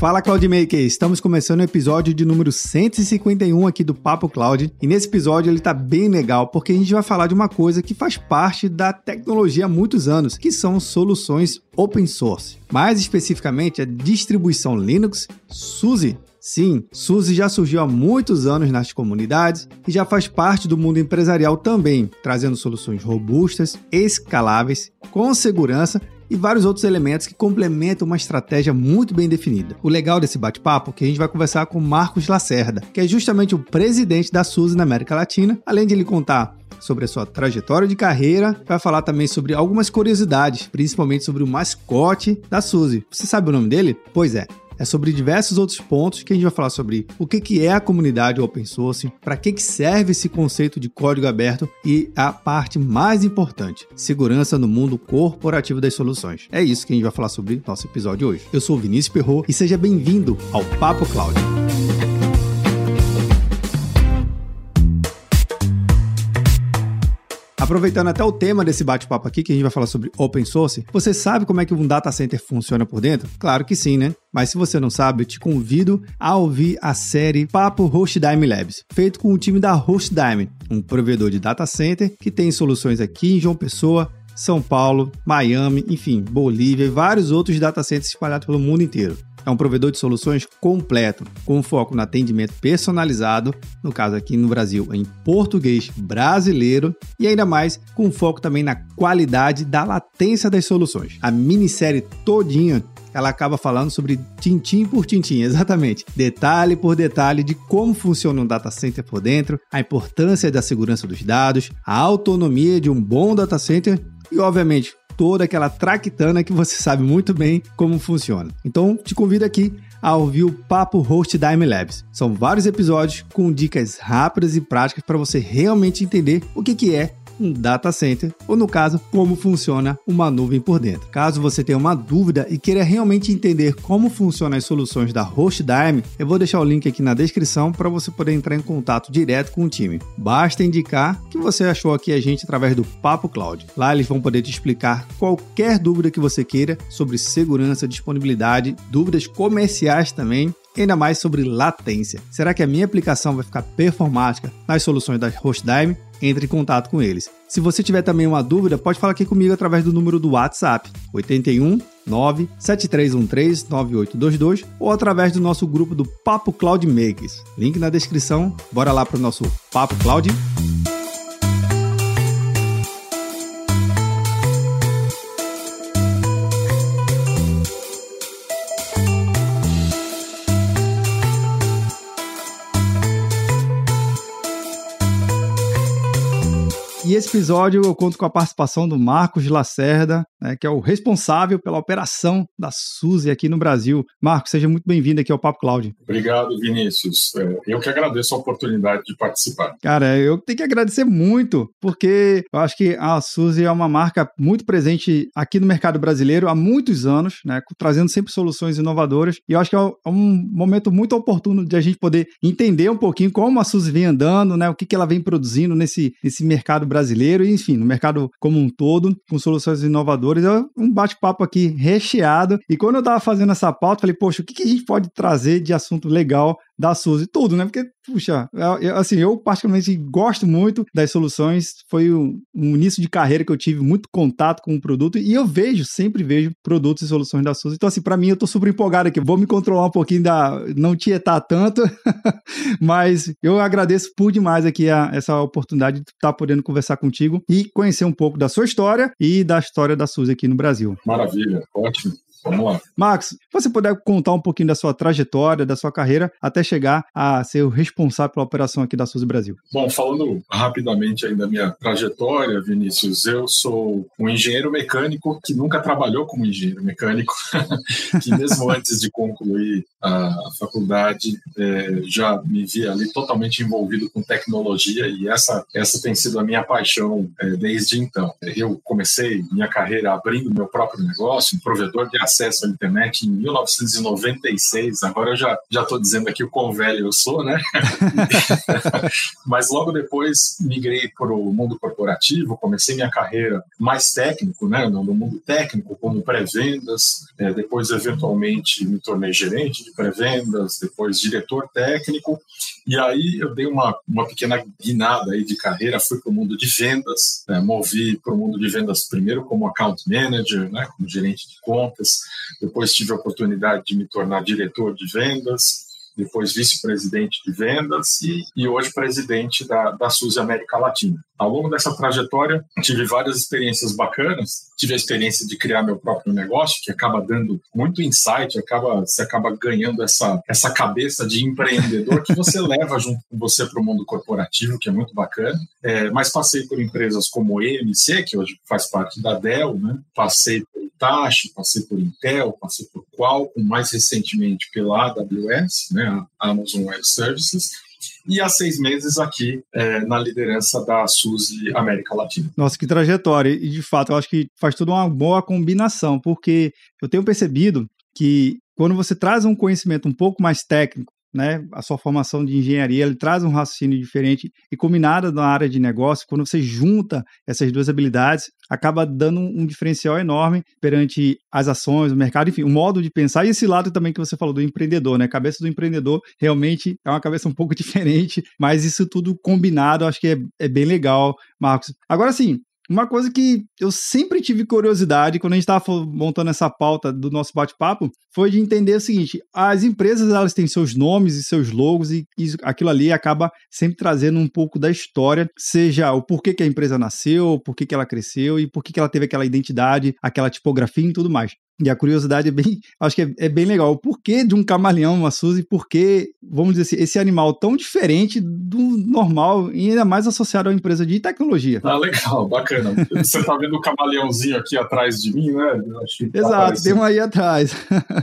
Fala Cloudmaker, estamos começando o episódio de número 151 aqui do Papo Cloud. E nesse episódio ele tá bem legal porque a gente vai falar de uma coisa que faz parte da tecnologia há muitos anos, que são soluções open source. Mais especificamente a distribuição Linux SUSE. Sim, SUSE já surgiu há muitos anos nas comunidades e já faz parte do mundo empresarial também, trazendo soluções robustas, escaláveis, com segurança e vários outros elementos que complementam uma estratégia muito bem definida. O legal desse bate-papo é que a gente vai conversar com Marcos Lacerda, que é justamente o presidente da SUSE na América Latina, além de ele contar sobre a sua trajetória de carreira, vai falar também sobre algumas curiosidades, principalmente sobre o mascote da Suzy. Você sabe o nome dele? Pois é, é sobre diversos outros pontos que a gente vai falar sobre o que, que é a comunidade open source, para que, que serve esse conceito de código aberto e a parte mais importante, segurança no mundo corporativo das soluções. É isso que a gente vai falar sobre nosso episódio hoje. Eu sou o Vinícius Perro e seja bem-vindo ao Papo Cloud. Aproveitando até o tema desse bate-papo aqui, que a gente vai falar sobre open source, você sabe como é que um data center funciona por dentro? Claro que sim, né? Mas se você não sabe, eu te convido a ouvir a série Papo Hostdime Labs, feito com o time da Hostdime, um provedor de data center que tem soluções aqui em João Pessoa, são Paulo, Miami, enfim, Bolívia e vários outros data centers espalhados pelo mundo inteiro. É um provedor de soluções completo, com foco no atendimento personalizado, no caso aqui no Brasil, em português brasileiro, e ainda mais com foco também na qualidade da latência das soluções. A minissérie todinha ela acaba falando sobre tintim por tintim, exatamente, detalhe por detalhe de como funciona um data center por dentro, a importância da segurança dos dados, a autonomia de um bom data center e, obviamente, toda aquela traquitana que você sabe muito bem como funciona. Então, te convido aqui a ouvir o Papo Host da Labs. São vários episódios com dicas rápidas e práticas para você realmente entender o que, que é um data center, ou no caso, como funciona uma nuvem por dentro. Caso você tenha uma dúvida e queira realmente entender como funcionam as soluções da HostDime, eu vou deixar o link aqui na descrição para você poder entrar em contato direto com o time. Basta indicar que você achou aqui a gente através do Papo Cloud. Lá eles vão poder te explicar qualquer dúvida que você queira sobre segurança, disponibilidade, dúvidas comerciais também ainda mais sobre latência. Será que a minha aplicação vai ficar performática nas soluções da HostDime? Entre em contato com eles. Se você tiver também uma dúvida, pode falar aqui comigo através do número do WhatsApp 81 97313 9822 ou através do nosso grupo do Papo Cloud Makers. Link na descrição. Bora lá para o nosso Papo Cloud. E esse episódio eu conto com a participação do Marcos Lacerda, né, que é o responsável pela operação da SUSE aqui no Brasil. Marcos, seja muito bem-vindo aqui ao Papo Cloud. Obrigado, Vinícius. É, eu que agradeço a oportunidade de participar. Cara, eu tenho que agradecer muito, porque eu acho que a SUSE é uma marca muito presente aqui no mercado brasileiro há muitos anos, né, trazendo sempre soluções inovadoras. E eu acho que é, é um momento muito oportuno de a gente poder entender um pouquinho como a SUSE vem andando, né, o que, que ela vem produzindo nesse, nesse mercado brasileiro brasileiro e, enfim, no mercado como um todo, com soluções inovadoras. É um bate-papo aqui recheado. E quando eu estava fazendo essa pauta, falei, poxa, o que, que a gente pode trazer de assunto legal da Suzy, tudo, né? Porque, puxa, eu, assim, eu particularmente gosto muito das soluções, foi um, um, início de carreira que eu tive muito contato com o produto e eu vejo, sempre vejo produtos e soluções da Suzy. Então, assim, para mim, eu tô super empolgado aqui, vou me controlar um pouquinho da, não tietar tanto, mas eu agradeço por demais aqui a, essa oportunidade de estar tá podendo conversar contigo e conhecer um pouco da sua história e da história da Suzy aqui no Brasil. Maravilha, ótimo. Vamos lá. Max, você puder contar um pouquinho da sua trajetória, da sua carreira, até chegar a ser o responsável pela operação aqui da Suzy Brasil. Bom, falando rapidamente aí da minha trajetória, Vinícius, eu sou um engenheiro mecânico que nunca trabalhou como engenheiro mecânico, que mesmo antes de concluir a faculdade é, já me via ali totalmente envolvido com tecnologia e essa, essa tem sido a minha paixão é, desde então. Eu comecei minha carreira abrindo meu próprio negócio, um provedor de acesso à internet em 1996. Agora eu já já estou dizendo aqui o quão velho eu sou, né? Mas logo depois migrei para o mundo corporativo, comecei minha carreira mais técnico, né? No mundo técnico, como pré-vendas. É, depois, eventualmente, me tornei gerente de pré-vendas, depois diretor técnico. E aí eu dei uma, uma pequena guinada aí de carreira, fui para o mundo de vendas, né? movi para o mundo de vendas primeiro como account manager, né? como gerente de contas. Depois tive a oportunidade de me tornar diretor de vendas depois vice-presidente de vendas e, e hoje presidente da, da SUSE América Latina. Ao longo dessa trajetória, tive várias experiências bacanas. Tive a experiência de criar meu próprio negócio, que acaba dando muito insight, acaba, você acaba ganhando essa, essa cabeça de empreendedor que você leva junto com você para o mundo corporativo, que é muito bacana. É, mas passei por empresas como EMC, que hoje faz parte da Dell, né? passei por Itachi, passei por Intel, passei por Qualcomm, mais recentemente pela AWS, né? A Amazon Web Services e há seis meses aqui é, na liderança da SUSE América Latina. Nossa, que trajetória! E de fato, eu acho que faz tudo uma boa combinação, porque eu tenho percebido que quando você traz um conhecimento um pouco mais técnico né, a sua formação de engenharia, ele traz um raciocínio diferente e combinada na área de negócio, quando você junta essas duas habilidades, acaba dando um, diferencial enorme perante as ações, o mercado, enfim, o modo de pensar e esse lado também que você falou do empreendedor, né? A cabeça do empreendedor realmente é uma cabeça um pouco diferente, mas isso tudo combinado, acho que é, é bem legal, Marcos. Agora sim, uma coisa que eu sempre tive curiosidade quando a gente estava montando essa pauta do nosso bate-papo foi de entender o seguinte: as empresas elas têm seus nomes e seus logos e isso, aquilo ali acaba sempre trazendo um pouco da história, seja o porquê que a empresa nasceu, por que ela cresceu e por que ela teve aquela identidade, aquela tipografia e tudo mais. E a curiosidade é bem, acho que é, é, bem legal. O porquê de um camaleão, uma Suzy, por que, vamos dizer assim, esse animal tão diferente do normal e ainda mais associado a uma empresa de tecnologia. Ah, legal, bacana. Você está vendo o camaleãozinho aqui atrás de mim, né? Tá Exato, tem um aí atrás.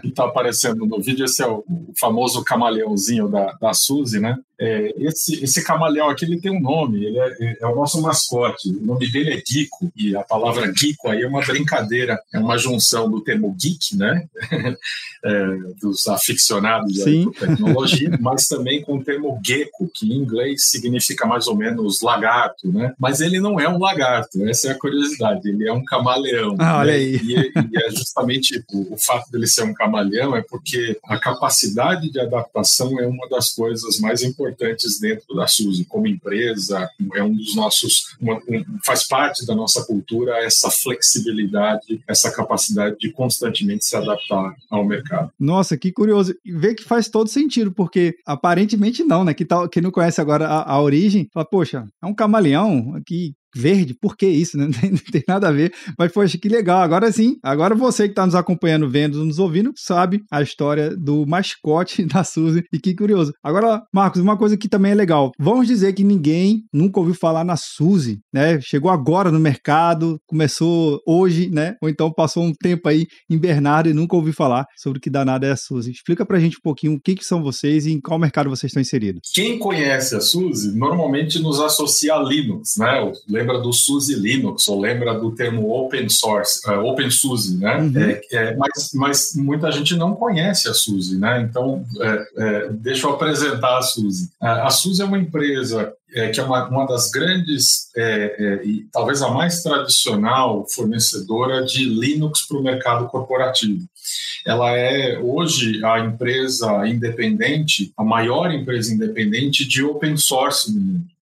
que está aparecendo no vídeo, esse é o, famoso camaleãozinho da, da Suzy, né? É, esse, esse camaleão aqui ele tem um nome, ele é, é, o nosso mascote. O nome dele é Gico, e a palavra Gico aí é uma brincadeira, é uma junção do termo geek, né? é, dos aficionados da tecnologia, mas também com o termo gecko, que em inglês significa mais ou menos lagarto, né? Mas ele não é um lagarto, essa é a curiosidade, ele é um camaleão. Ah, olha né? aí. E, e, é justamente o, o fato dele ser um camaleão é porque a capacidade de adaptação é uma das coisas mais importantes importantes dentro da SUSE, como empresa, é um dos nossos, uma, um, faz parte da nossa cultura essa flexibilidade, essa capacidade de constantemente se adaptar ao mercado. Nossa, que curioso. Vê que faz todo sentido, porque aparentemente não, né? Que tal, quem não conhece agora a, a origem, fala, poxa, é um camaleão que verde, por que isso? Né? Não, tem, não, tem, nada a ver. Mas, poxa, que legal. Agora sim, agora você que está nos acompanhando, vendo, nos ouvindo, sabe a história do mascote da Suzy. E que curioso. Agora, Marcos, uma coisa que também é legal. Vamos dizer que ninguém nunca ouviu falar na Suzy, né? Chegou agora no mercado, começou hoje, né? Ou então passou um tempo aí em Bernardo e nunca ouviu falar sobre o que danada é a Suzy. Explica pra gente um pouquinho o que, que são vocês e em qual mercado vocês estão inseridos. Quem conhece a Suzy normalmente nos associa a Linux, né? Lembra do SUSE Linux ou lembra do termo open source, uh, open SUSE, né? Uhum. É, é, mas, mas muita gente não conhece a SUSE, né? Então, é, deixa eu apresentar a SUSE. A SUSE é uma empresa é, que é uma, uma das grandes é, é, e talvez a mais tradicional fornecedora de Linux para o mercado corporativo. Ela é hoje a empresa independente, a maior empresa independente de open source.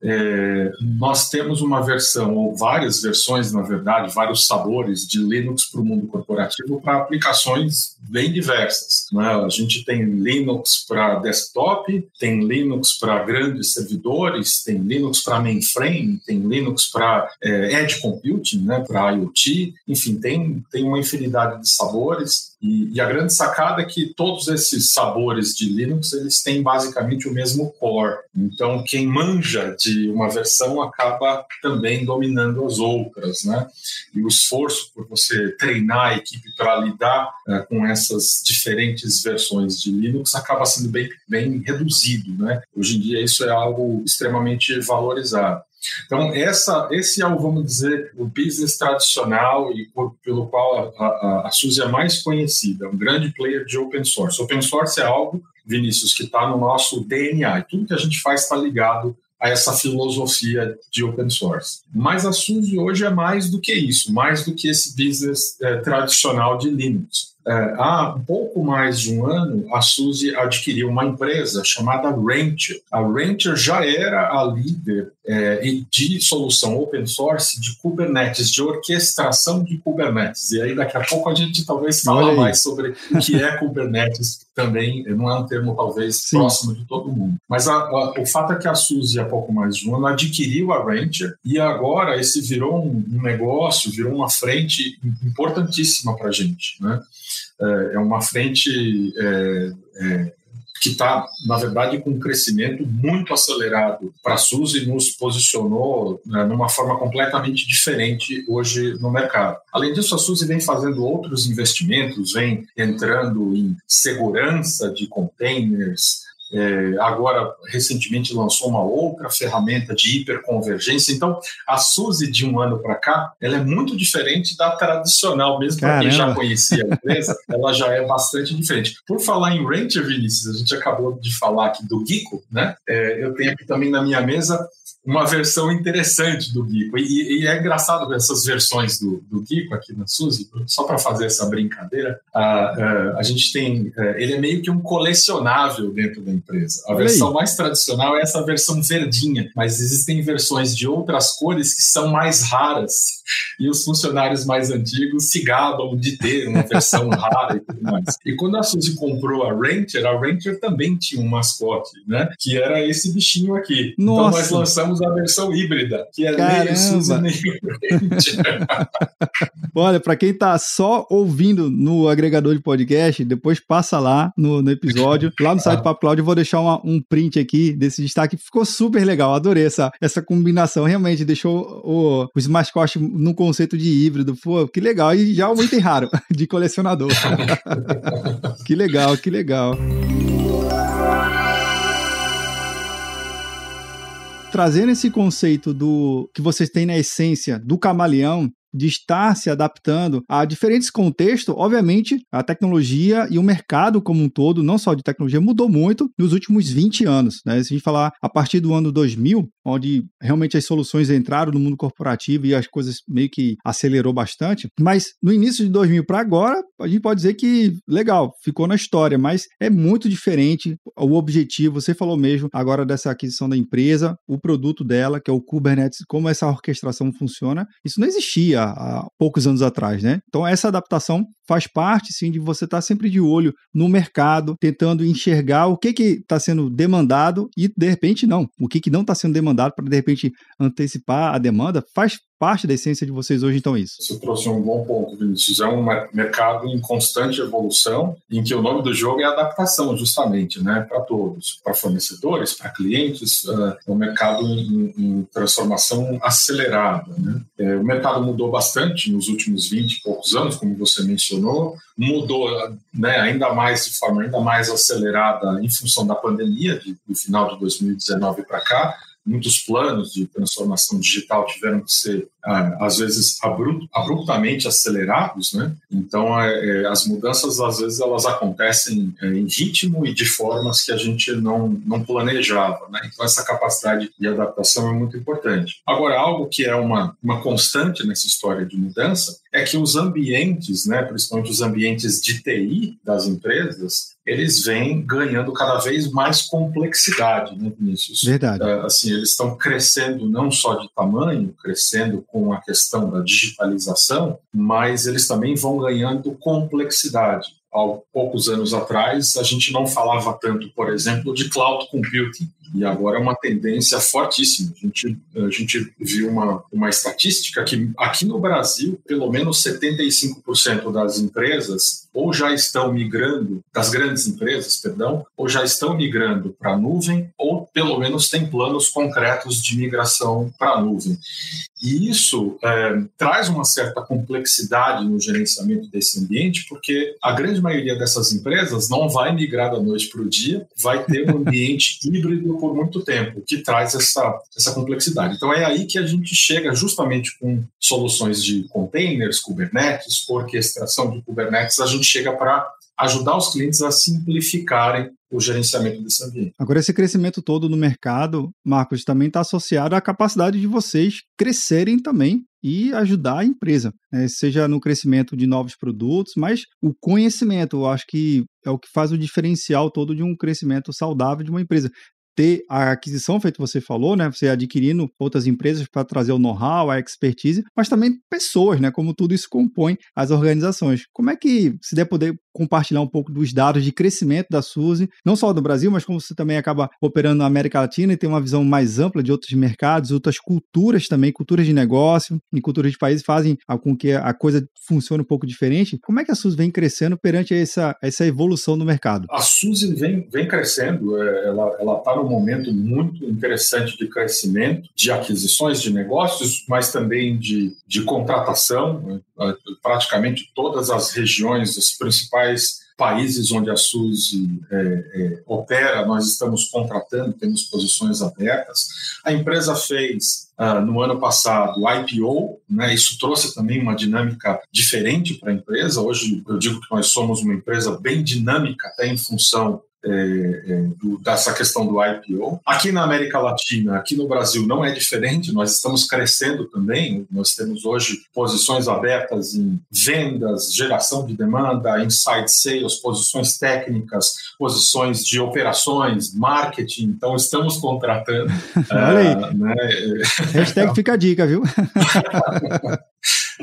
É, nós temos uma versão, ou várias versões, na verdade, vários sabores de Linux para o mundo corporativo para aplicações bem diversas. Né? A gente tem Linux para desktop, tem Linux para grandes servidores, tem Linux para mainframe, tem Linux para é, edge computing, né? para IoT, enfim, tem, tem uma infinidade de sabores. E, e, a grande sacada é que todos esses sabores de Linux eles têm basicamente o mesmo core. Então, quem manja de uma versão acaba também dominando as outras, né? E o esforço por você treinar a equipe para lidar é, com essas diferentes versões de Linux acaba sendo bem, bem reduzido, né? Hoje em dia isso é algo extremamente valorizado. Então, essa, esse é o, vamos dizer, o business tradicional e por, pelo qual a, a, a SUSE é mais conhecida, um grande player de open source. Open source é algo, Vinícius, que está no nosso DNA. E tudo que a gente faz está ligado a essa filosofia de open source. Mas a SUSE hoje é mais do que isso, mais do que esse business é, tradicional de Linux. É, há pouco mais de um ano, a SUSE adquiriu uma empresa chamada Rancher. A Rancher já era a líder é, de solução open source de Kubernetes, de orquestração de Kubernetes. E aí, daqui a pouco, a gente talvez fala mais sobre o que é Kubernetes, também não é um termo, talvez, Sim. próximo de todo mundo. Mas a, a, o fato é que a SUSE, há pouco mais de um ano, adquiriu a Rancher e agora esse virou um, um negócio, virou uma frente importantíssima para a gente. Né? É, é uma frente é, é, que está, na verdade, com um crescimento muito acelerado para a SUS nos posicionou né, numa forma completamente diferente hoje no mercado. Além disso, a SUS vem fazendo outros investimentos, vem entrando em segurança de containers, é, agora, recentemente, lançou uma outra ferramenta de hiperconvergência. Então, a SUSE de um ano para cá, ela é muito diferente da tradicional, mesmo para quem já conhecia a empresa, ela já é bastante diferente. Por falar em Ranger, Vinícius, a gente acabou de falar aqui do Gico, né? É, eu tenho aqui também na minha mesa uma versão interessante do Geeko. E, e, é engraçado ver essas versões do, do aqui na Suzy, só para fazer essa brincadeira. A, a, a gente tem. É, ele é meio que um colecionável dentro da empresa. A versão mais tradicional é essa versão verdinha, mas existem versões de outras cores que são mais raras. E os funcionários mais antigos se gabam de ter uma versão rara e tudo mais. E quando a Suzy comprou a Ranger, a Ranger também tinha um mascote, né? Que era esse bichinho aqui. Nossa. Então nós lançamos a versão híbrida, que é Caramba. nem Suzy Olha, para quem tá só ouvindo no agregador de podcast, depois passa lá no, no episódio, lá no site do Papo Cloud, eu vou deixar uma, um print aqui desse destaque. Ficou super legal, adorei essa, essa combinação. Realmente deixou o, os mascotes no conceito de híbrido. Pô, que legal. E já um item raro de colecionador. que legal, que legal. Trazendo esse conceito do que vocês têm na essência do camaleão, de estar se adaptando a diferentes contextos, obviamente a tecnologia e o mercado como um todo, não só de tecnologia, mudou muito nos últimos 20 anos. Né? Se a gente falar a partir do ano 2000, onde realmente as soluções entraram no mundo corporativo e as coisas meio que acelerou bastante, mas no início de 2000 para agora, a gente pode dizer que legal, ficou na história, mas é muito diferente o objetivo. Você falou mesmo agora dessa aquisição da empresa, o produto dela, que é o Kubernetes, como essa orquestração funciona. Isso não existia há poucos anos atrás, né? Então essa adaptação faz parte, sim, de você estar sempre de olho no mercado, tentando enxergar o que está sendo demandado e, de repente, não. O que, que não está sendo demandado para, de repente, antecipar a demanda, faz parte da essência de vocês hoje, então, isso? Você trouxe um bom ponto, Vinícius. É um mercado em constante evolução, em que o nome do jogo é adaptação, justamente, né, para todos, para fornecedores, para clientes. Uh, é um mercado em, em transformação acelerada. Né? É, o mercado mudou bastante nos últimos 20 e poucos anos, como você mencionou, mudou né, ainda mais de forma ainda mais acelerada em função da pandemia, de, do final de 2019 para cá muitos planos de transformação digital tiveram que ser ah, às vezes abruptamente acelerados, né? Então é, é, as mudanças às vezes elas acontecem é, em ritmo e de formas que a gente não não planejava, né? Então essa capacidade de adaptação é muito importante. Agora algo que é uma uma constante nessa história de mudança é que os ambientes, né, principalmente os ambientes de TI das empresas, eles vêm ganhando cada vez mais complexidade, né, Vinícius? Verdade. É, assim, eles estão crescendo não só de tamanho, crescendo com a questão da digitalização, mas eles também vão ganhando complexidade. Há poucos anos atrás, a gente não falava tanto, por exemplo, de cloud computing. E agora é uma tendência fortíssima. A gente, a gente viu uma, uma estatística que aqui no Brasil, pelo menos 75% das empresas ou já estão migrando, das grandes empresas, perdão, ou já estão migrando para a nuvem, ou pelo menos têm planos concretos de migração para a nuvem. E isso é, traz uma certa complexidade no gerenciamento desse ambiente, porque a grande maioria dessas empresas não vai migrar da noite para o dia, vai ter um ambiente híbrido por muito tempo, que traz essa, essa complexidade. Então é aí que a gente chega justamente com soluções de containers, Kubernetes, orquestração de Kubernetes, a gente chega para ajudar os clientes a simplificarem o gerenciamento desse ambiente. Agora, esse crescimento todo no mercado, Marcos, também está associado à capacidade de vocês crescerem também e ajudar a empresa, né? seja no crescimento de novos produtos, mas o conhecimento, eu acho que é o que faz o diferencial todo de um crescimento saudável de uma empresa ter a aquisição, feito você falou, né? Você adquirindo outras empresas para trazer o know-how, a expertise, mas também pessoas, né? Como tudo isso compõe as organizações. Como é que, se der poder compartilhar um pouco dos dados de crescimento da Suzy, não só do Brasil, mas como você também acaba operando na América Latina e tem uma visão mais ampla de outros mercados, outras culturas também, culturas de negócio e culturas de países fazem com que a coisa funcione um pouco diferente. Como é que a Suzy vem crescendo perante essa, essa evolução do mercado? A Suzy vem, vem crescendo, é, ela está num momento muito interessante de crescimento, de aquisições de negócios, mas também de, de contratação, né? praticamente todas as regiões, os principais países onde a SUSE é, é, opera, nós estamos contratando, temos posições abertas. A empresa fez, uh, no ano passado, o IPO, né, isso trouxe também uma dinâmica diferente para a empresa. Hoje, eu digo que nós somos uma empresa bem dinâmica, até em função é, é, do, dessa questão do IPO. Aqui na América Latina, aqui no Brasil, não é diferente, nós estamos crescendo também. Nós temos hoje posições abertas em vendas, geração de demanda, inside sales, posições técnicas, posições de operações, marketing. Então, estamos contratando. Olha aí. Uh, né? Hashtag fica a dica, viu?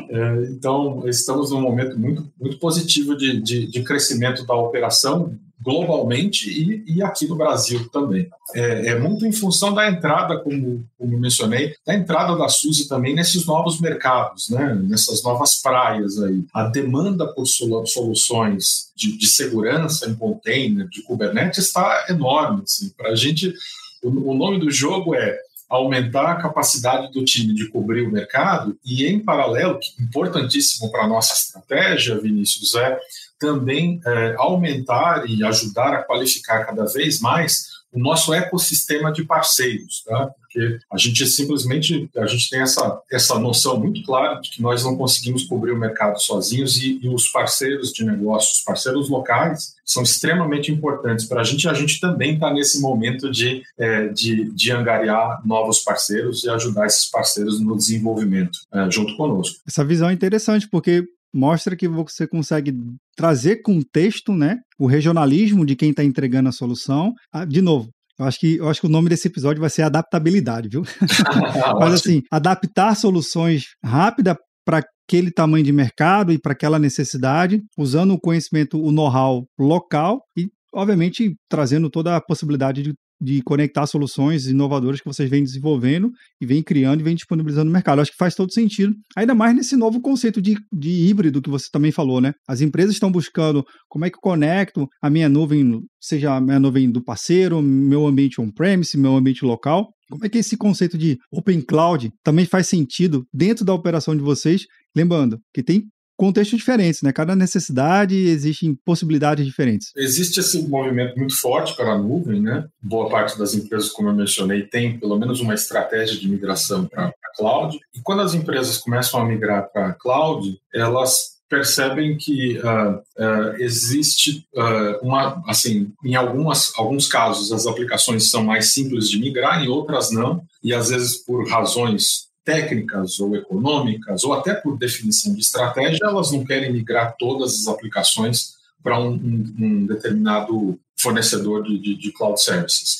É, então, estamos num momento muito, muito positivo de, de, de crescimento da operação globalmente e, e, aqui no Brasil também. É, é, muito em função da entrada, como, como mencionei, da entrada da Suzy também nesses novos mercados, né? nessas novas praias aí. A demanda por soluções de, de segurança em container, de Kubernetes, está enorme. Assim. Para a gente, o, o nome do jogo é aumentar a capacidade do time de cobrir o mercado e, em paralelo, importantíssimo para a nossa estratégia, Vinícius, é também é, aumentar e ajudar a qualificar cada vez mais o nosso ecossistema de parceiros, tá? Porque a gente simplesmente a gente tem essa essa noção muito clara de que nós não conseguimos cobrir o mercado sozinhos e, e os parceiros de negócios, os parceiros locais são extremamente importantes para a gente. A gente também está nesse momento de, é, de, de angariar novos parceiros e ajudar esses parceiros no desenvolvimento é, junto conosco. Essa visão é interessante porque mostra que você consegue trazer contexto, né? O regionalismo de quem está entregando a solução. Ah, de novo, eu acho que eu acho que o nome desse episódio vai ser adaptabilidade, viu? Mas assim, adaptar soluções rápida para aquele tamanho de mercado e para aquela necessidade, usando o conhecimento, o know-how local e obviamente trazendo toda a possibilidade de de conectar soluções inovadoras que vocês vêm desenvolvendo e vêm criando e vêm disponibilizando no mercado. acho que faz todo sentido, ainda mais nesse novo conceito de, de híbrido que você também falou, né? As empresas estão buscando como é que eu conecto a minha nuvem, seja a minha nuvem do parceiro, meu ambiente on-premise, meu ambiente local. Como é que esse conceito de Open Cloud também faz sentido dentro da operação de vocês? Lembrando que tem contextos diferentes, né? Cada necessidade existem possibilidades diferentes. Existe esse movimento muito forte para a nuvem, né? Boa parte das empresas, como eu mencionei, tem pelo menos uma estratégia de migração para a cloud. E quando as empresas começam a migrar para a cloud, elas percebem que uh, uh, existe uh, uma, assim, em algumas, alguns casos as aplicações são mais simples de migrar, em outras não, e às vezes por razões técnicas ou econômicas, ou até por definição de estratégia, elas não querem migrar todas as aplicações para um, um, um, determinado fornecedor de, de, de cloud services.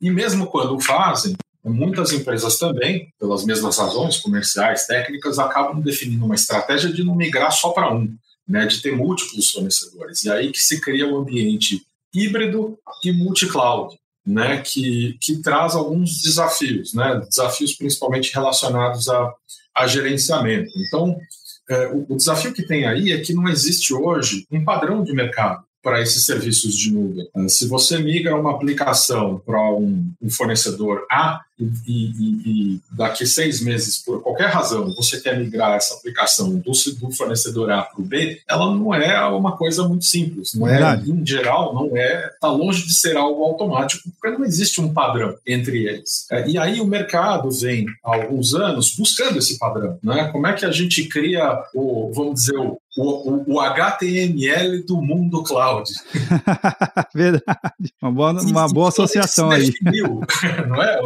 E mesmo quando fazem, muitas empresas também, pelas mesmas razões comerciais, técnicas, acabam definindo uma estratégia de não migrar só para um, né, de ter múltiplos fornecedores. E aí que se cria um ambiente híbrido e multi-cloud né, que, que traz alguns desafios, né, desafios principalmente relacionados a, a gerenciamento. Então, é, o, o, desafio que tem aí é que não existe hoje um padrão de mercado para esses serviços de nuvem. Ah, se você migra uma aplicação para um, um, fornecedor A e, e, e, daqui seis meses, por qualquer razão, você quer migrar essa aplicação do, do fornecedor A para o B, ela não é uma coisa muito simples. Não é, em geral, não é, está longe de ser algo automático, porque não existe um padrão entre eles. É, e aí o mercado vem há alguns anos buscando esse padrão. Né? Como é que a gente cria o, vamos dizer, o, o, o, HTML do mundo cloud. Verdade. Uma boa, uma boa associação aí. não é?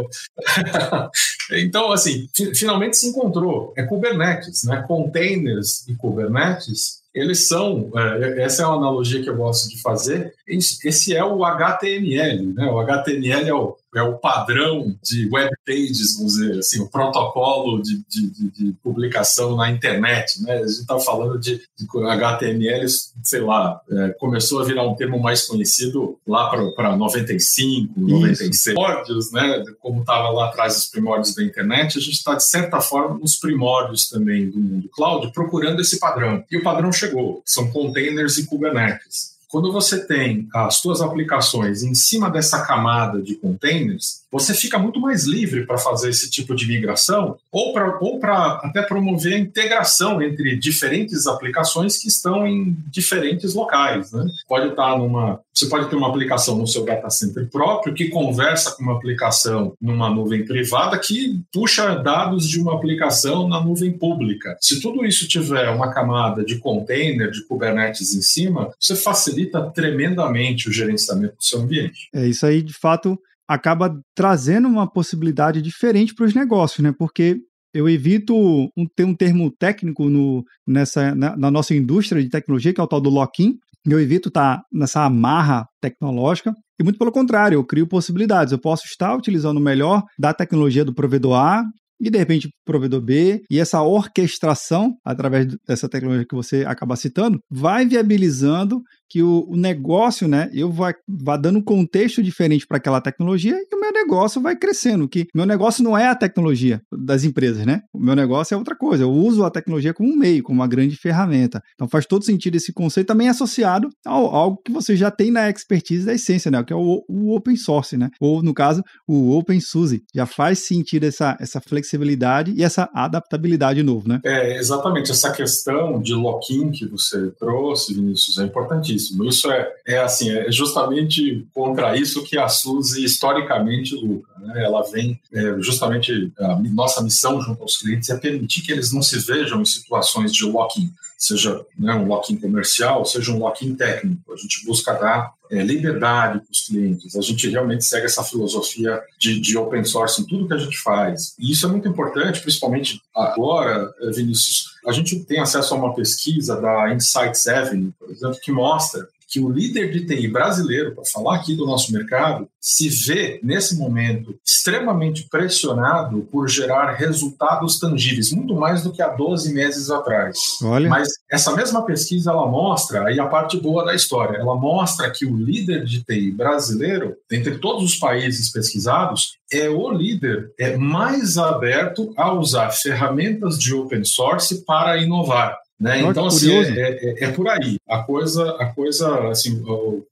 então, assim, finalmente se encontrou. É Kubernetes, né? Containers e Kubernetes eles são, é, essa é uma analogia que eu gosto de fazer, esse é o HTML, né? O HTML é o, é o padrão de web pages, vamos dizer assim, o protocolo de, de, de publicação na internet, né? A gente está falando de, de, HTML, sei lá, é, começou a virar um termo mais conhecido lá para 95, Isso. 96. Primórdios, né? Como estava lá atrás os primórdios da internet, a gente está, de certa forma, nos primórdios também do mundo cloud, procurando esse padrão. E o padrão chegou, são containers e Kubernetes. Quando você tem as suas aplicações em cima dessa camada de containers, você fica muito mais livre para fazer esse tipo de migração ou para ou até promover a integração entre diferentes aplicações que estão em diferentes locais. Né? Pode estar numa, você pode ter uma aplicação no seu data center próprio que conversa com uma aplicação numa nuvem privada que puxa dados de uma aplicação na nuvem pública. Se tudo isso tiver uma camada de container, de Kubernetes em cima, você facilita tremendamente o gerenciamento do seu ambiente. É isso aí, de fato, acaba trazendo uma possibilidade diferente para os negócios, né? Porque eu evito um, ter um termo técnico no, nessa, na, na, nossa indústria de tecnologia, que é o tal do lock-in. Eu evito estar tá nessa amarra tecnológica. E muito pelo contrário, eu crio possibilidades. Eu posso estar utilizando o melhor da tecnologia do provedor A e de repente provedor B, e essa orquestração, através dessa tecnologia que você acaba citando, vai viabilizando que o, o negócio, né, eu vá, vá dando um contexto diferente para aquela tecnologia e o meu negócio vai crescendo, que meu negócio não é a tecnologia das empresas, né? O meu negócio é outra coisa, eu uso a tecnologia como um meio, como uma grande ferramenta. Então faz todo sentido esse conceito também associado ao algo que você já tem na expertise da essência, né, que é o, o open source, né? Ou no caso, o open source. Já faz sentido essa, essa flexibilidade e essa adaptabilidade novo, né? É, exatamente, essa questão de lock-in que você trouxe, Vinícius, é importantíssimo importantíssimo. Isso é, é assim, é justamente contra isso que a Suzy historicamente luta. Né? Ela vem é, justamente a nossa missão junto aos clientes é permitir que eles não se vejam em situações de lock-in, seja né, um lock-in comercial, seja um lock-in técnico. A gente busca dar é, liberdade para os clientes. A gente realmente segue essa filosofia de, de, open source em tudo que a gente faz. E isso é muito importante, principalmente agora, Vinícius. A gente tem acesso a uma pesquisa da Insights Avenue, por exemplo, que mostra que o líder de TI brasileiro, para falar aqui do nosso mercado, se vê, nesse momento, extremamente pressionado por gerar resultados tangíveis, muito mais do que há 12 meses atrás. Olha. Mas essa mesma pesquisa, ela mostra, aí a parte boa da história, ela mostra que o líder de TI brasileiro, entre todos os países pesquisados, é o líder é mais aberto a usar ferramentas de open source para inovar. Né? Então, assim, é, é, é, por aí. A coisa, a coisa, assim,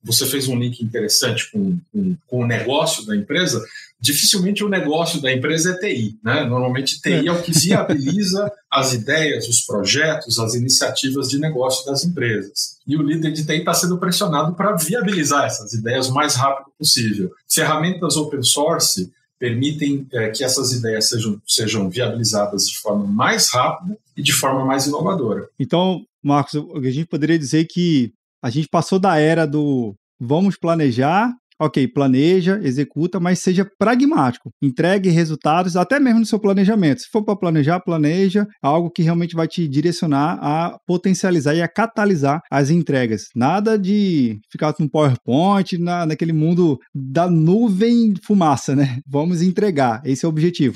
você fez um link interessante com, com, com, o negócio da empresa. Dificilmente o negócio da empresa é TI. Né? Normalmente, TI é, é o que viabiliza as ideias, os projetos, as iniciativas de negócio das empresas. E o líder de TI está sendo pressionado para viabilizar essas ideias o mais rápido possível. Ferramentas open source permitem é, que essas ideias sejam, sejam viabilizadas de forma mais rápida e de forma mais inovadora. Então, Marcos, a gente poderia dizer que a gente passou da era do vamos planejar ok, planeja, executa, mas seja pragmático. Entregue resultados, até mesmo no seu planejamento. Se for para planejar, planeja algo que realmente vai te direcionar a potencializar e a catalisar as entregas. Nada de ficar no PowerPoint, na, naquele mundo da nuvem fumaça, né? Vamos entregar. Esse é o objetivo.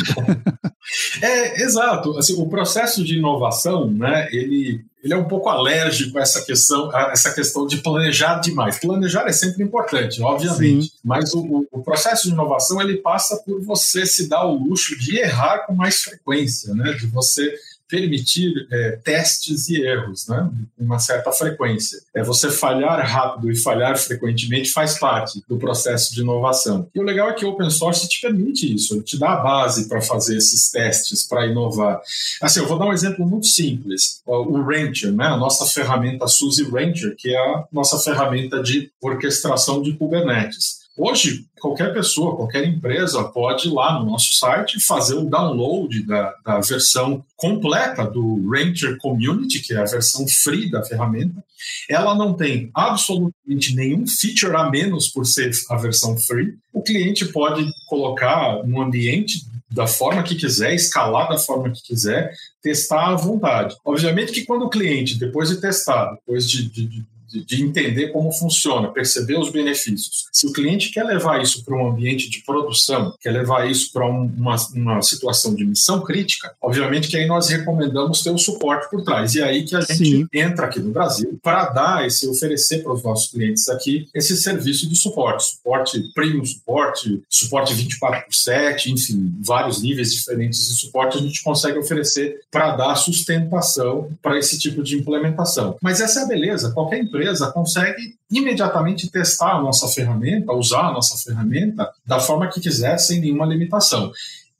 é, exato. Assim, o processo de inovação, né, ele ele é um pouco alérgico a essa questão, a essa questão de planejar demais. Planejar é sempre importante, obviamente, Sim. mas o, o, processo de inovação ele passa por você se dar o luxo de errar com mais frequência, né? De você permitir é, testes e erros, né? Uma certa frequência. É você falhar rápido e falhar frequentemente faz parte do processo de inovação. E o legal é que o open source te permite isso, ele te dá a base para fazer esses testes, para inovar. Assim, eu vou dar um exemplo muito simples. O Ranger, né? A nossa ferramenta SUSE Ranger, que é a nossa ferramenta de orquestração de Kubernetes. Hoje, qualquer pessoa, qualquer empresa pode ir lá no nosso site fazer o download da, da versão completa do Ranger Community, que é a versão free da ferramenta. Ela não tem absolutamente nenhum feature a menos por ser a versão free. O cliente pode colocar no ambiente da forma que quiser, escalar da forma que quiser, testar à vontade. Obviamente que quando o cliente, depois de testar, depois de, de, de, de entender como funciona, perceber os benefícios. Se o cliente quer levar isso para um ambiente de produção, quer levar isso para um, uma, uma situação de missão crítica, obviamente que aí nós recomendamos ter o suporte por trás. E é aí que a gente Sim. entra aqui no Brasil para dar esse, oferecer para os nossos clientes aqui esse serviço de suporte, suporte premium suporte, suporte 24 por 7, enfim, vários níveis diferentes de suporte a gente consegue oferecer para dar sustentação para esse tipo de implementação. Mas essa é a beleza, qualquer empresa empresa consegue imediatamente testar a nossa ferramenta, usar a nossa ferramenta da forma que quiser, sem nenhuma limitação.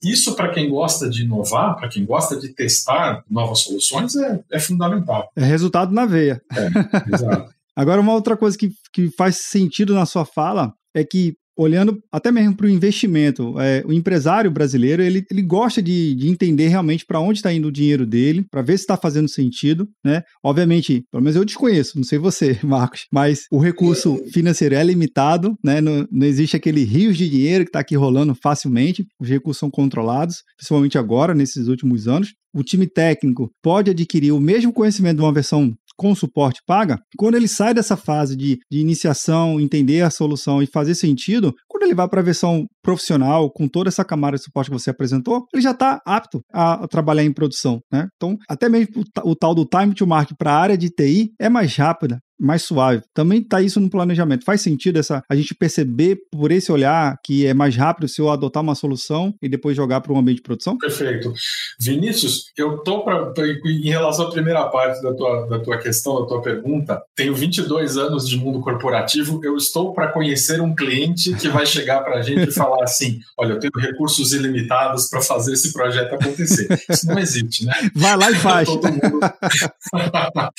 Isso, para quem gosta de inovar, para quem gosta de testar novas soluções, é, é fundamental. É resultado na veia. É, exato. Agora, uma outra coisa que, que faz sentido na sua fala é que olhando até mesmo para o investimento. É, o empresário brasileiro ele, ele gosta de, de entender realmente para onde está indo o dinheiro dele, para ver se está fazendo sentido, né? Obviamente, pelo menos eu desconheço, não sei você, Marcos, mas o recurso financeiro é limitado, né? Não, não existe aquele rios de dinheiro que está aqui rolando facilmente. Os recursos são controlados, principalmente agora, nesses últimos anos o time técnico pode adquirir o mesmo conhecimento de uma versão com suporte paga, quando ele sai dessa fase de, de iniciação, entender a solução e fazer sentido, quando ele vai para a versão profissional, com toda essa camada de suporte que você apresentou, ele já está apto a, trabalhar em produção. Né? Então, até mesmo o, o tal do time to market para a área de TI é mais rápida, mais suave. Também está isso no planejamento. Faz sentido essa a gente perceber por esse olhar que é mais rápido se eu adotar uma solução e depois jogar para um ambiente de produção? Perfeito. Vinícius, eu tô para em relação à primeira parte da tua, da tua questão, da tua pergunta, tenho 22 anos de mundo corporativo, eu estou para conhecer um cliente que vai chegar para a gente e falar assim, olha, eu tenho recursos ilimitados para fazer esse projeto acontecer. Isso não existe, né? Vai lá e faz. todo mundo,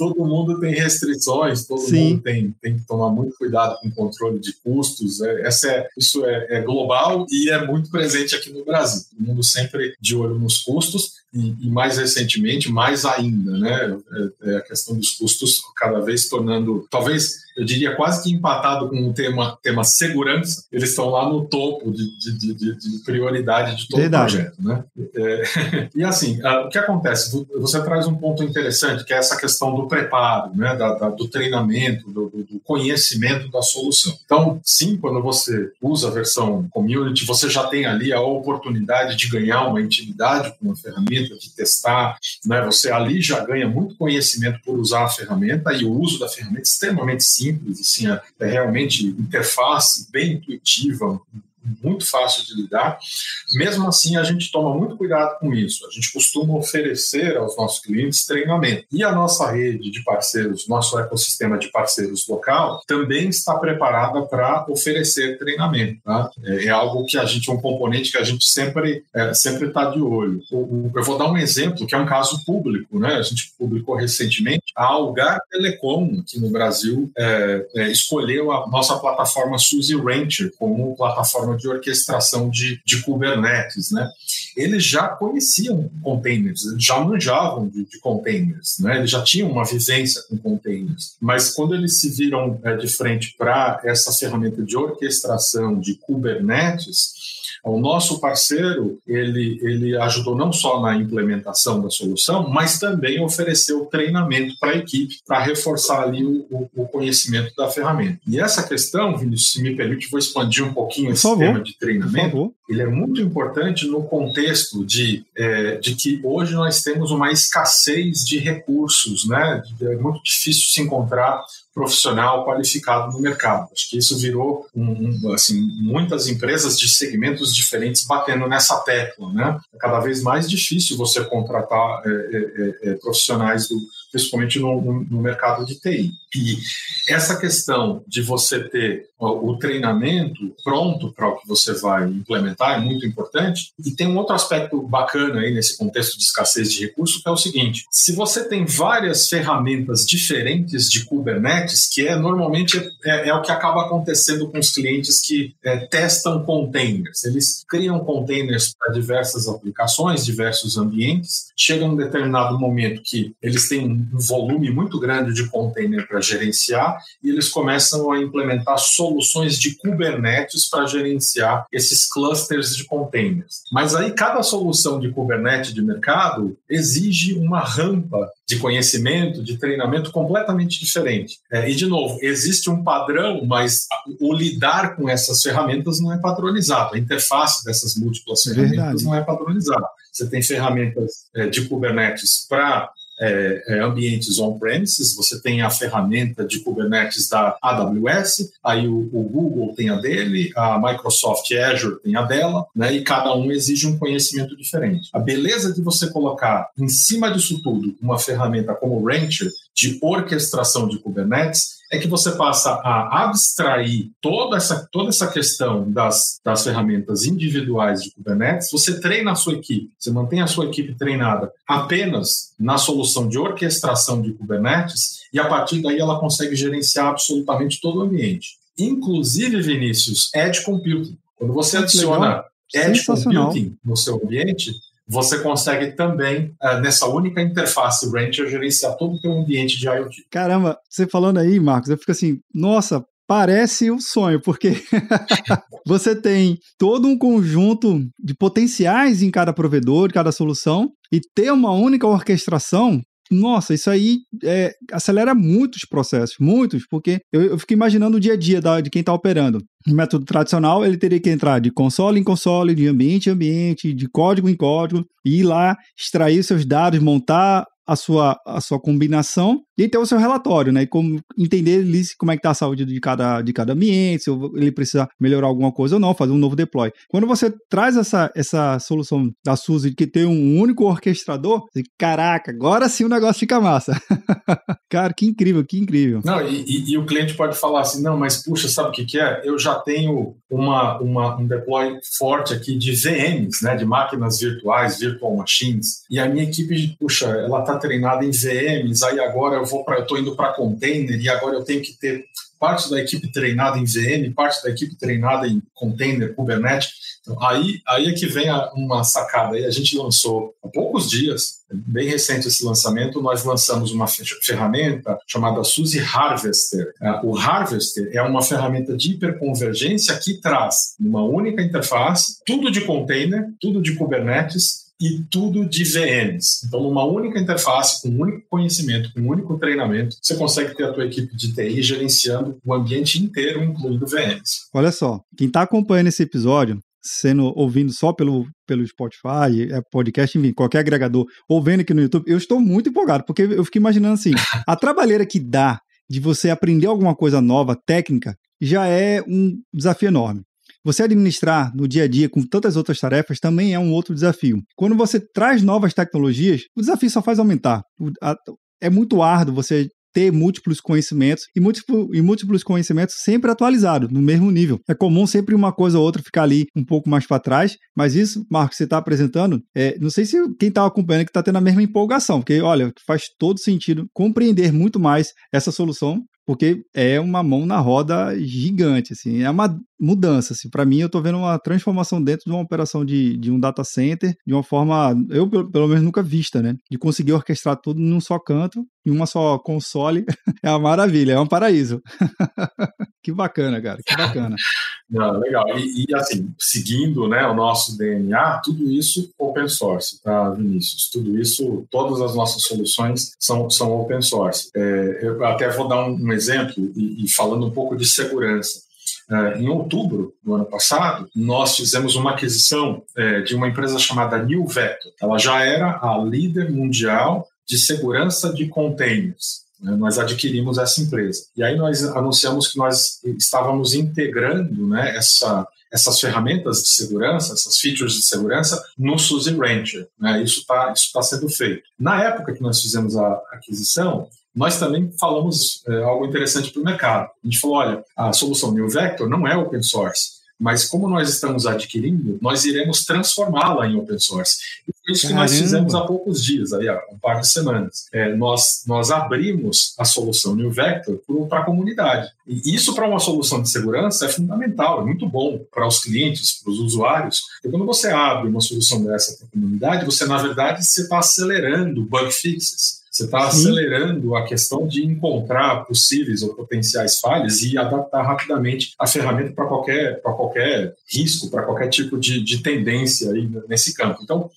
todo mundo tem restrições todo Sim. mundo tem, tem que tomar muito cuidado com o controle de custos. É, essa é, isso é, é global e é muito presente aqui no Brasil. O mundo sempre de olho nos custos e, e, mais recentemente, mais ainda, né? É, é, a questão dos custos cada vez tornando, talvez eu diria quase que empatado com o tema, tema segurança, eles estão lá no topo de, de, de, de prioridade de todo Verdade. o projeto, né? É, e assim, o que acontece? Você traz um ponto interessante, que é essa questão do preparo, né? Da, da, do treinamento, do, do, conhecimento da solução. Então, sim, quando você usa a versão community, você já tem ali a oportunidade de ganhar uma intimidade com a ferramenta de testar, né? Você ali já ganha muito conhecimento por usar a ferramenta e o uso da ferramenta é extremamente simples, assim, é, é realmente interface bem intuitiva, muito fácil de lidar. Mesmo assim, a gente toma muito cuidado com isso. A gente costuma oferecer aos nossos clientes treinamento. E a nossa rede de parceiros, nosso ecossistema de parceiros local, também está preparada para oferecer treinamento. Tá? É, é, algo que a gente, um componente que a gente sempre é, sempre está de olho. Eu vou dar um exemplo que é um caso público, né? A gente publicou recentemente. A Algar Telecom aqui no Brasil é, é, escolheu a nossa plataforma Suzy Rancher como plataforma de orquestração de, de Kubernetes, né? Eles já conheciam containers, eles já manjavam de, de containers, né? Eles já tinham uma vivência com containers. Mas quando eles se viram é, de frente para essa ferramenta de orquestração de Kubernetes, o nosso parceiro, ele, ele ajudou não só na implementação da solução, mas também ofereceu treinamento para a equipe, para reforçar ali o, o, conhecimento da ferramenta. E essa questão, Vinícius, se me permite, vou expandir um pouquinho esse tema de treinamento. Ele é muito importante no contexto de, é, de que hoje nós temos uma escassez de recursos, né? É muito difícil se encontrar profissional qualificado no mercado. Acho que isso virou um, um, assim, muitas empresas de segmentos diferentes batendo nessa tecla. Né? É cada vez mais difícil você contratar é, é, é, profissionais, do, principalmente no, no, no mercado de TI. E essa questão de você ter o treinamento pronto para o que você vai implementar é muito importante. E tem um outro aspecto bacana aí nesse contexto de escassez de recursos, que é o seguinte: se você tem várias ferramentas diferentes de Kubernetes, que é normalmente é, é o que acaba acontecendo com os clientes que é, testam containers. Eles criam containers para diversas aplicações, diversos ambientes. Chega um determinado momento que eles têm um volume muito grande de container para gerenciar e eles começam a implementar soluções de Kubernetes para gerenciar esses clusters de containers. Mas aí cada solução de Kubernetes de mercado exige uma rampa de conhecimento, de treinamento completamente diferente. É, e, de novo, existe um padrão, mas o lidar com essas ferramentas não é padronizado. A interface dessas múltiplas ferramentas Verdade. não é padronizada. Você tem ferramentas é, de Kubernetes para é, é, ambientes on-premises, você tem a ferramenta de Kubernetes da AWS, aí o, o, Google tem a dele, a Microsoft Azure tem a dela, né, e cada um exige um conhecimento diferente. A beleza de você colocar em cima disso tudo uma ferramenta como o Rancher de orquestração de Kubernetes é que você passa a abstrair toda essa, toda essa questão das, das ferramentas individuais de Kubernetes, você treina a sua equipe, você mantém a sua equipe treinada apenas na solução de orquestração de Kubernetes, e a partir daí ela consegue gerenciar absolutamente todo o ambiente. Inclusive, Vinícius, Edge Computing. Quando você adiciona Edge Computing no seu ambiente, você consegue também, uh, nessa única interface Rancher, gerenciar todo o teu ambiente de IoT. Caramba, você falando aí, Marcos, eu fico assim, nossa, parece um sonho, porque você tem todo um conjunto de potenciais em cada provedor, cada solução, e ter uma única orquestração nossa, isso aí é, acelera muitos processos, muitos, porque eu, eu fico imaginando o dia a dia da, de quem está operando. No método tradicional, ele teria que entrar de console em console, de ambiente em ambiente, de código em código, e ir lá, extrair seus dados, montar a sua, a sua combinação e ter o seu relatório, né? E como entender como é que está a saúde de cada, de cada ambiente, se ele precisa melhorar alguma coisa ou não, fazer um novo deploy. Quando você traz essa, essa solução da SUSE que tem um único orquestrador, você, caraca, agora sim o negócio fica massa. Cara, que incrível, que incrível. Não, e, e, e, o cliente pode falar assim, não, mas puxa, sabe o que, que é? Eu já tenho uma, uma, um deploy forte aqui de VMs, né? De máquinas virtuais, virtual machines, e a minha equipe, puxa, ela está treinada em VMs, aí agora eu vou eu estou indo para container e agora eu tenho que ter parte da equipe treinada em VM, parte da equipe treinada em container, Kubernetes. Então, aí, aí é que vem a, uma sacada. Aí a gente lançou há poucos dias, bem recente esse lançamento, nós lançamos uma ferramenta chamada SUSE Harvester. É, o Harvester é uma ferramenta de hiperconvergência que traz uma única interface, tudo de container, tudo de Kubernetes, e tudo de VMs. Então, numa única interface, com um único conhecimento, com um único treinamento, você consegue ter a tua equipe de TI gerenciando o ambiente inteiro, incluindo VMs. Olha só, quem está acompanhando esse episódio, sendo ouvindo só pelo, pelo Spotify, é podcast, enfim, qualquer agregador, ou vendo aqui no YouTube, eu estou muito empolgado, porque eu fico imaginando assim, a trabalheira que dá de você aprender alguma coisa nova, técnica, já é um desafio enorme. Você administrar no dia a dia com tantas outras tarefas também é um outro desafio. Quando você traz novas tecnologias, o desafio só faz aumentar. É muito árduo você ter múltiplos conhecimentos e, múltiplo, e múltiplos conhecimentos sempre atualizados, no mesmo nível. É comum sempre uma coisa ou outra ficar ali um pouco mais para trás, mas isso, Marcos, você está apresentando, é, não sei se quem está acompanhando que está tendo a mesma empolgação, porque, olha, faz todo sentido compreender muito mais essa solução porque é uma mão na roda gigante, assim, é uma mudança, assim, para mim eu estou vendo uma transformação dentro de uma operação de, de um data center, de uma forma, eu pelo menos nunca vista, né, de conseguir orquestrar tudo num só canto, em uma só console, é uma maravilha, é um paraíso. que bacana, cara, que bacana. Não, legal. E, e, assim, seguindo né, o nosso DNA, tudo isso open source, tá, Vinícius? Tudo isso, todas as nossas soluções são, são open source. É, eu até vou dar um, um exemplo e, e, falando um pouco de segurança. É, em outubro do ano passado, nós fizemos uma aquisição é, de uma empresa chamada New Veto. Ela já era a líder mundial de segurança de containers. Né? Nós adquirimos essa empresa. E aí nós anunciamos que nós estávamos integrando né, essa, essas ferramentas de segurança, essas features de segurança, no Suzy Rancher. Né? Isso está isso tá sendo feito. Na época que nós fizemos a aquisição, nós também falamos é, algo interessante para o mercado. A gente falou, olha, a solução New Vector não é open source, mas como nós estamos adquirindo, nós iremos transformá-la em open source. E foi isso Caramba. que nós fizemos há poucos dias, aí, há um par de semanas. É, nós, nós abrimos a solução New Vector para a comunidade. E isso para uma solução de segurança é fundamental, é muito bom para os clientes, para os usuários. Porque quando você abre uma solução dessa para a comunidade, você, na verdade, você está acelerando bug fixes. Você está acelerando a questão de encontrar possíveis ou potenciais falhas e adaptar rapidamente a ferramenta para qualquer, qualquer risco, para qualquer tipo de, de tendência aí nesse campo. Então,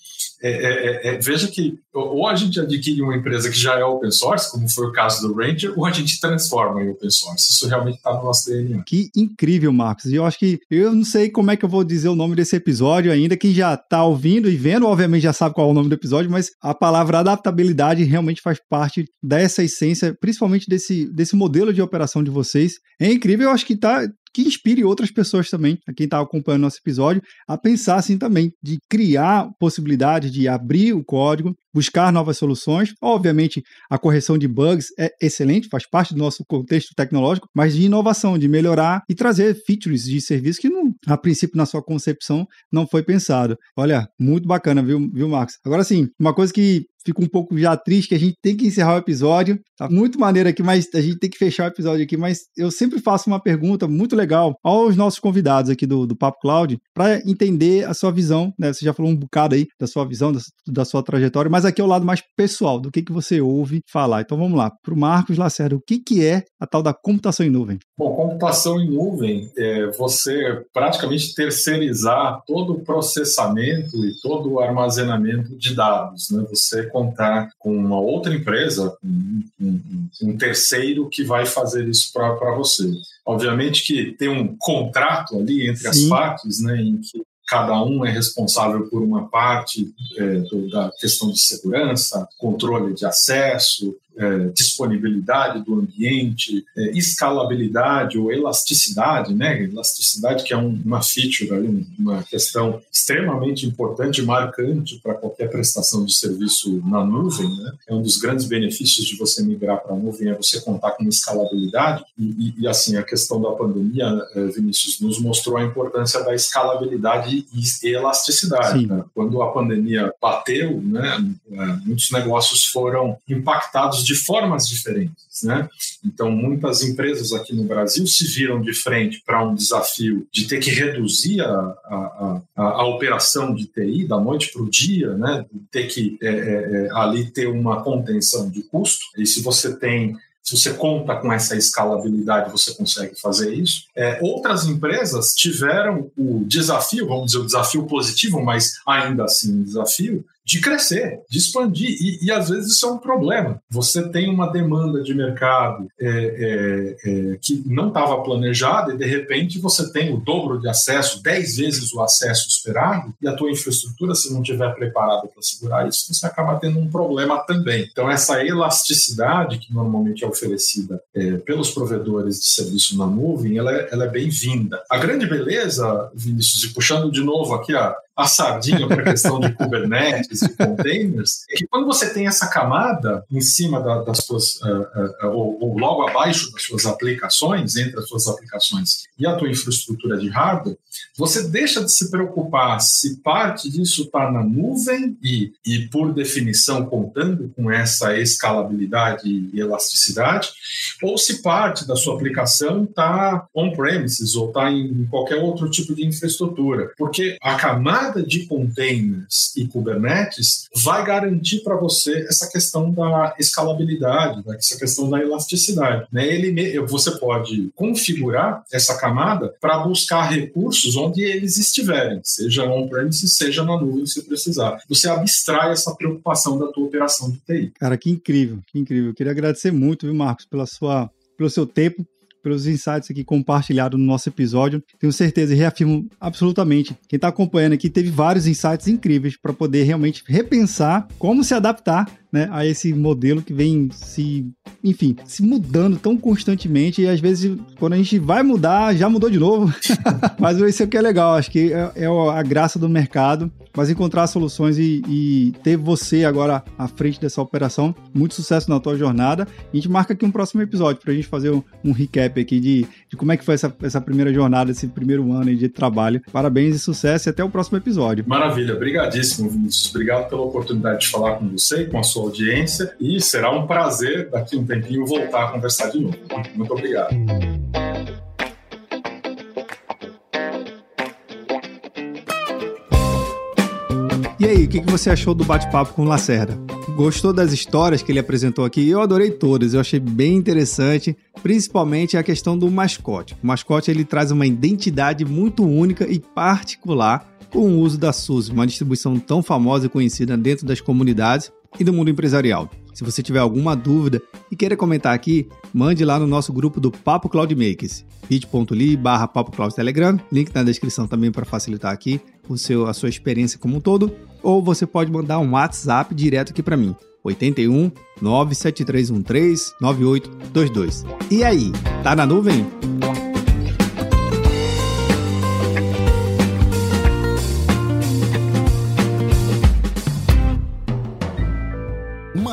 é, é, é, é, veja que ou a gente adquire uma empresa que já é open source, como foi o caso do Ranger, ou a gente transforma em open source. Isso realmente está no nosso DNA. Que incrível, Marcos. E eu acho que eu não sei como é que eu vou dizer o nome desse episódio ainda. Quem já está ouvindo e vendo, obviamente já sabe qual é o nome do episódio, mas a palavra adaptabilidade realmente faz parte dessa essência, principalmente desse, desse modelo de operação de vocês. É incrível, eu acho que tá, que inspire outras pessoas também, a quem está acompanhando nosso episódio, a pensar assim também, de criar possibilidade de abrir o código, buscar novas soluções. Obviamente, a correção de bugs é excelente, faz parte do nosso contexto tecnológico, mas de inovação, de melhorar e trazer features de serviço que, não, a princípio, na sua concepção, não foi pensado. Olha, muito bacana, viu, viu Marcos? Agora sim, uma coisa que fico um pouco já triste que a gente tem que encerrar o episódio. Tá muito maneiro aqui, mas a gente tem que fechar o episódio aqui. Mas eu sempre faço uma pergunta muito legal aos nossos convidados aqui do, do Papo Cloud para entender a sua visão. Né? Você já falou um bocado aí da sua visão, da, da, sua trajetória, mas aqui é o lado mais pessoal, do que, que você ouve falar. Então vamos lá. Para o Marcos Lacerda, o que, que é a tal da computação em nuvem? Bom, computação em nuvem é você praticamente terceirizar todo o processamento e todo o armazenamento de dados. Né? Você contar com uma outra empresa, um, um, um terceiro que vai fazer isso para você. Obviamente que tem um contrato ali entre Sim. as partes, né, em que cada um é responsável por uma parte é, da questão de segurança, controle de acesso, é, disponibilidade do ambiente, é, escalabilidade ou elasticidade, né? Elasticidade que é um, uma feature, uma questão extremamente importante e marcante para qualquer prestação de serviço na nuvem, né? É um dos grandes benefícios de você migrar para a nuvem é você contar com escalabilidade e, e, e assim a questão da pandemia, é, Vinícius, nos mostrou a importância da escalabilidade e elasticidade. Né? Quando a pandemia bateu, né? É, muitos negócios foram impactados de formas diferentes. Né? Então, muitas empresas aqui no Brasil se viram de frente para um desafio de ter que reduzir a, a, a, a operação de TI da noite para o dia, né? ter que é, é, é, ali ter uma contenção de custo. E se você tem se você conta com essa escalabilidade, você consegue fazer isso. É, outras empresas tiveram o desafio, vamos dizer, o desafio positivo, mas ainda assim um desafio, de crescer, de expandir. E, e, às vezes isso é um problema. Você tem uma demanda de mercado é, é, é, que não estava planejada e de repente você tem o dobro de acesso, dez vezes o acesso esperado, e a tua infraestrutura, se não estiver preparada para segurar isso, você acaba tendo um problema também. Então, essa elasticidade que normalmente é oferecida é, pelos provedores de serviço na nuvem, ela é, é bem-vinda. A grande beleza, Vinícius, e puxando de novo aqui a, a sardinha para a questão de Kubernetes e containers, é que quando você tem essa camada em cima da, das suas, uh, uh, ou, ou, logo abaixo das suas aplicações, entre as suas aplicações e a tua infraestrutura de hardware, você deixa de se preocupar se parte disso está na nuvem e, e, por definição, contando com essa escalabilidade e elasticidade, ou se parte da sua aplicação está on-premises ou está em qualquer outro tipo de infraestrutura. Porque a camada camada de containers e Kubernetes vai garantir para você essa questão da escalabilidade, né? essa questão da elasticidade. Né? Ele, você pode configurar essa camada para buscar recursos onde eles estiverem, seja on-premise, seja na nuvem, se precisar. Você abstrai essa preocupação da tua operação de TI. Cara, que incrível, que incrível. Eu queria agradecer muito, viu, Marcos, pela sua, pelo seu tempo, pelos insights aqui compartilhados no nosso episódio. Tenho certeza e reafirmo absolutamente. Quem está acompanhando aqui teve vários insights incríveis para poder realmente repensar como se adaptar né, a esse modelo que vem se, enfim, se mudando tão constantemente e às vezes quando a gente vai mudar, já mudou de novo. Mas isso aqui é legal, acho que é, é a graça do mercado, mas encontrar soluções e, e, ter você agora à frente dessa operação. Muito sucesso na tua jornada. A gente marca aqui um próximo episódio para a gente fazer um, um, recap aqui de, de como é que foi essa, essa primeira jornada, esse primeiro ano de trabalho. Parabéns e sucesso e até o próximo episódio. Maravilha, obrigadíssimo, Vinícius. Obrigado pela oportunidade de falar com você e com a sua audiência. E será um prazer daqui um tempinho voltar a conversar de novo. Muito obrigado. E aí, o que você achou do bate-papo com o Lacerda? Gostou das histórias que ele apresentou aqui? Eu adorei todas, eu achei bem interessante, principalmente a questão do mascote. O mascote ele traz uma identidade muito única e particular com o uso da SUS, uma distribuição tão famosa e conhecida dentro das comunidades e do mundo empresarial. Se você tiver alguma dúvida e queira comentar aqui, mande lá no nosso grupo do Papo Cloud Makers, bit.ly barra Papo Cloud Telegram, link na descrição também para facilitar aqui o seu, a sua experiência como um todo, ou você pode mandar um WhatsApp direto aqui para mim, 81 97313 9822. E aí, tá na nuvem?